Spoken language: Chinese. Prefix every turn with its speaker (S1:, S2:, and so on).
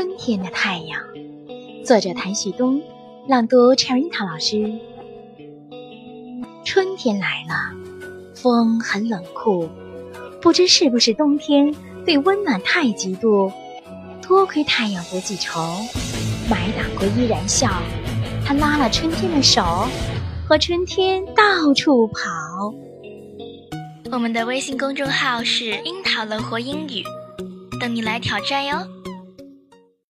S1: 春天的太阳，作者谭旭东，朗读陈樱桃老师。春天来了，风很冷酷，不知是不是冬天对温暖太嫉妒。多亏太阳不记仇，埋打过依然笑。他拉了春天的手，和春天到处跑。
S2: 我们的微信公众号是樱桃乐活英语，等你来挑战哟。